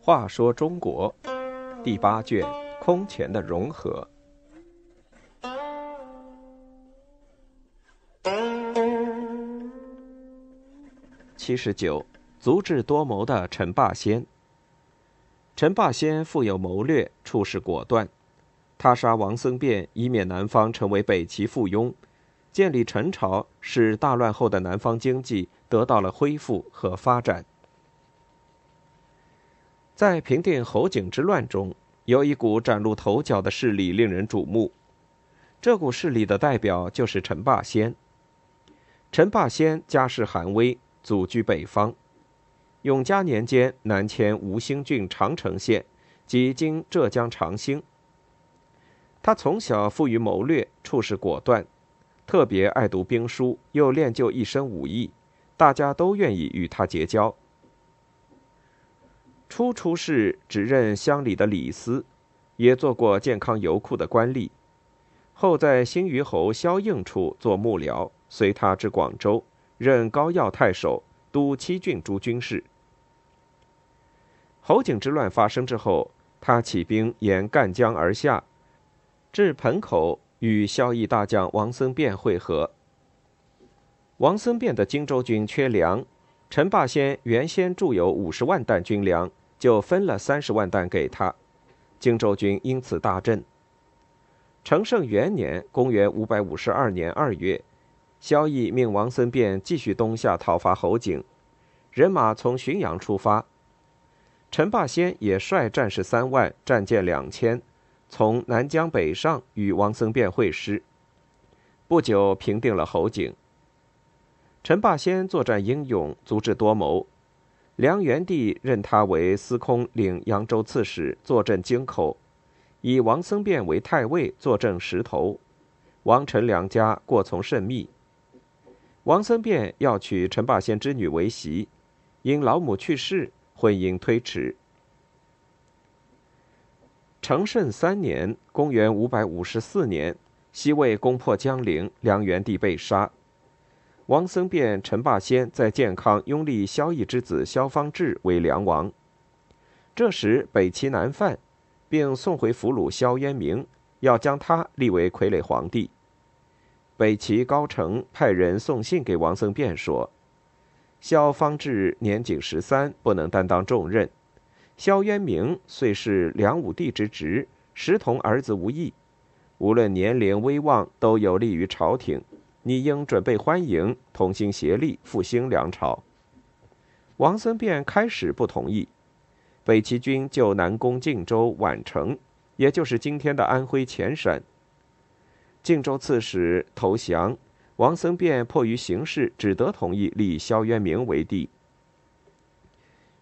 话说中国第八卷空前的融合。七十九，足智多谋的陈霸先。陈霸先富有谋略，处事果断。他杀王僧辩，以免南方成为北齐附庸；建立陈朝，使大乱后的南方经济得到了恢复和发展。在平定侯景之乱中，有一股崭露头角的势力令人瞩目。这股势力的代表就是陈霸先。陈霸先家世寒微，祖居北方。永嘉年间，南迁吴兴郡长城县，即今浙江长兴。他从小富于谋略，处事果断，特别爱读兵书，又练就一身武艺，大家都愿意与他结交。初出仕，只任乡里的李司，也做过健康油库的官吏。后在新余侯萧应处做幕僚，随他至广州，任高要太守，督七郡诸军事。侯景之乱发生之后，他起兵沿赣江而下，至盆口，与萧绎大将王僧辩会合。王僧辩的荆州军缺粮，陈霸先原先驻有五十万担军粮。就分了三十万担给他，荆州军因此大振。成圣元年（公元552年）二月，萧绎命王僧辩继续东下讨伐侯景，人马从浔阳出发。陈霸先也率战士三万、战舰两千，从南江北上与王僧辩会师。不久平定了侯景。陈霸先作战英勇，足智多谋。梁元帝任他为司空，领扬州刺史，坐镇京口；以王僧辩为太尉，坐镇石头。王陈两家过从甚密。王僧辩要娶陈霸先之女为媳，因老母去世，婚姻推迟。成圣三年（公元554年），西魏攻破江陵，梁元帝被杀。王僧辩、陈霸先在建康拥立萧绎之子萧方智为梁王。这时北齐南犯，并送回俘虏萧渊明，要将他立为傀儡皇帝。北齐高澄派人送信给王僧辩说：“萧方智年仅十三，不能担当重任；萧渊明虽是梁武帝之侄，实同儿子无异，无论年龄威望，都有利于朝廷。”你应准备欢迎，同心协力复兴梁朝。王僧辩开始不同意，北齐军就南攻晋州宛城，也就是今天的安徽潜山。晋州刺史投降，王僧辩迫于形势，只得同意立萧渊明为帝。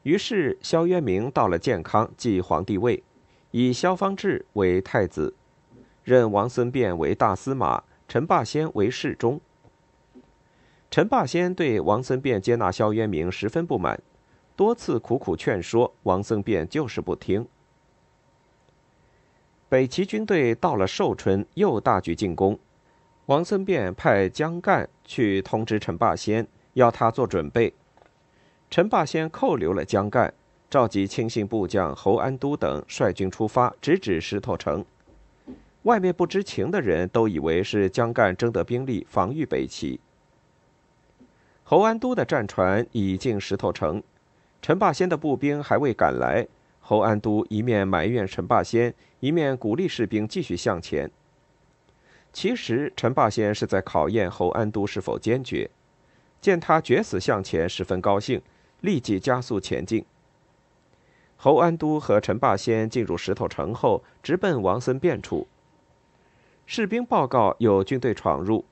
于是萧渊明到了建康，继皇帝位，以萧方智为太子，任王僧辩为大司马。陈霸先为侍中。陈霸先对王僧辩接纳萧渊明十分不满，多次苦苦劝说，王僧辩就是不听。北齐军队到了寿春，又大举进攻。王僧辩派江干去通知陈霸先，要他做准备。陈霸先扣留了江干，召集亲信部将侯安都等率军出发，直指石头城。外面不知情的人都以为是江干征得兵力防御北齐。侯安都的战船已进石头城，陈霸先的步兵还未赶来。侯安都一面埋怨陈霸先，一面鼓励士兵继续向前。其实陈霸先是在考验侯安都是否坚决。见他决死向前，十分高兴，立即加速前进。侯安都和陈霸先进入石头城后，直奔王僧辩处。士兵报告有军队闯入，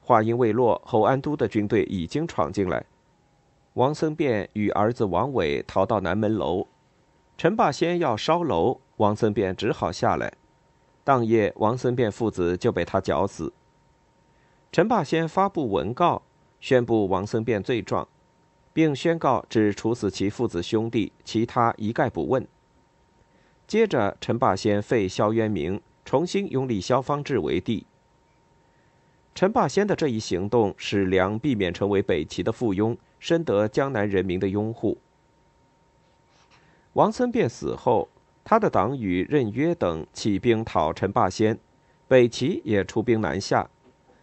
话音未落，侯安都的军队已经闯进来。王僧辩与儿子王伟逃到南门楼，陈霸先要烧楼，王僧辩只好下来。当夜，王僧辩父子就被他绞死。陈霸先发布文告，宣布王僧辩罪状，并宣告只处死其父子兄弟，其他一概不问。接着，陈霸先废萧渊明。重新拥立萧方智为帝。陈霸先的这一行动使梁避免成为北齐的附庸，深得江南人民的拥护。王僧辩死后，他的党羽任约等起兵讨陈霸先，北齐也出兵南下，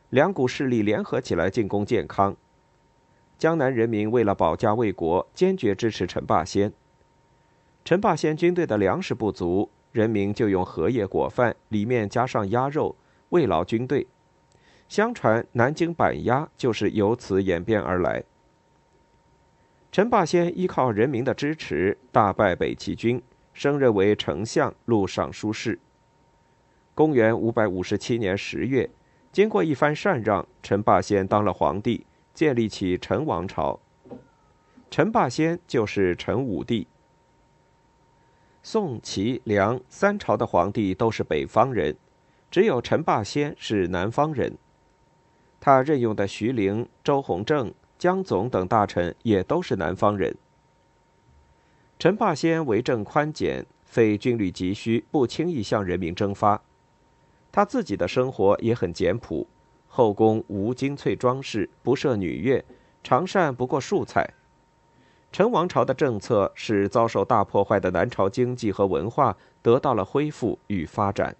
两股势力联合起来进攻建康。江南人民为了保家卫国，坚决支持陈霸先。陈霸先军队的粮食不足，人民就用荷叶裹饭，里面加上鸭肉，慰劳军队。相传南京板鸭就是由此演变而来。陈霸先依靠人民的支持，大败北齐军，升任为丞相、录尚书事。公元五百五十七年十月，经过一番禅让，陈霸先当了皇帝。建立起陈王朝，陈霸先就是陈武帝。宋、齐、梁三朝的皇帝都是北方人，只有陈霸先是南方人。他任用的徐陵、周弘正、江总等大臣也都是南方人。陈霸先为政宽简，非军旅急需，不轻易向人民征发。他自己的生活也很简朴。后宫无精粹装饰，不设女乐，常膳不过数菜。陈王朝的政策使遭受大破坏的南朝经济和文化得到了恢复与发展。